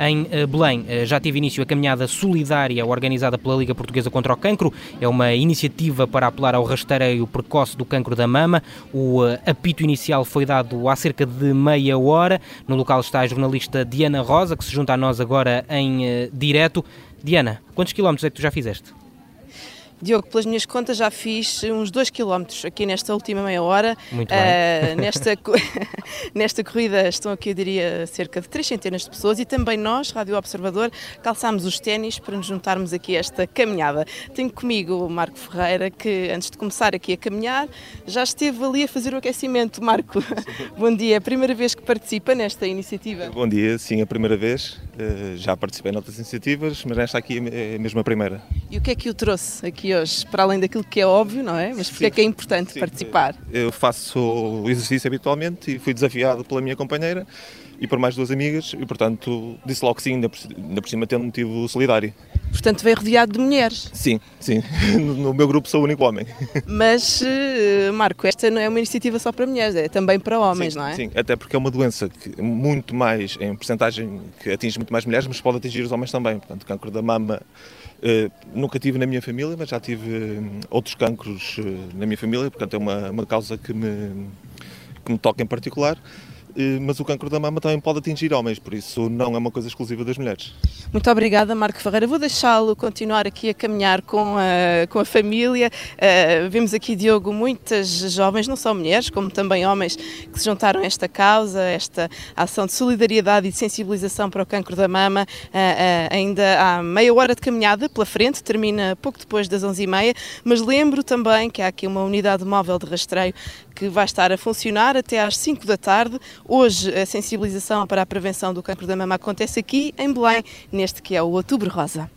em eh, Belém. Eh, já teve início a caminhada solidária organizada pela Liga Portuguesa contra o Cancro. É uma iniciativa para apelar ao rastreio precoce do cancro da mama. O apito inicial foi dado há cerca de meia hora. No local está a jornalista Diana Rosa, que se junta a nós agora em direto. Diana, quantos quilómetros é que tu já fizeste? Diogo, pelas minhas contas já fiz uns 2 km aqui nesta última meia hora. Muito bem. Uh, nesta, nesta corrida estão aqui, eu diria, cerca de 3 centenas de pessoas e também nós, Rádio Observador, calçámos os ténis para nos juntarmos aqui a esta caminhada. Tenho comigo o Marco Ferreira, que antes de começar aqui a caminhar, já esteve ali a fazer o aquecimento. Marco, bom dia. É a primeira vez que participa nesta iniciativa? Bom dia, sim, a primeira vez. Uh, já participei em outras iniciativas, mas esta aqui é mesmo a primeira. E o que é que o trouxe aqui hoje, para além daquilo que é óbvio, não é? Mas porque é que é importante sim, participar? Eu faço o exercício habitualmente e fui desafiado pela minha companheira e por mais duas amigas e, portanto, disse logo que sim, ainda por, ainda por cima tendo um motivo solidário. Portanto, veio rodeado de mulheres. Sim, sim. No meu grupo sou o único homem. Mas, eh, Marco, esta não é uma iniciativa só para mulheres, é também para homens, sim, não é? Sim, até porque é uma doença que muito mais, em porcentagem, que atinge muito mais mulheres, mas pode atingir os homens também. Portanto, o cancro da mama uh, nunca tive na minha família, mas já tive uh, outros cancros uh, na minha família, portanto é uma, uma causa que me, que me toca em particular. Eh, mas o cancro da mama também pode atingir homens, por isso não é uma coisa exclusiva das mulheres. Muito obrigada, Marco Ferreira. Vou deixá-lo continuar aqui a caminhar com a, com a família. Uh, vemos aqui, Diogo, muitas jovens, não só mulheres, como também homens, que se juntaram a esta causa, esta ação de solidariedade e de sensibilização para o cancro da mama. Uh, uh, ainda há meia hora de caminhada pela frente, termina pouco depois das 11h30, mas lembro também que há aqui uma unidade móvel de rastreio que vai estar a funcionar até às 5 da tarde. Hoje a sensibilização para a prevenção do cancro da mama acontece aqui em Belém, neste que é o Outubro Rosa.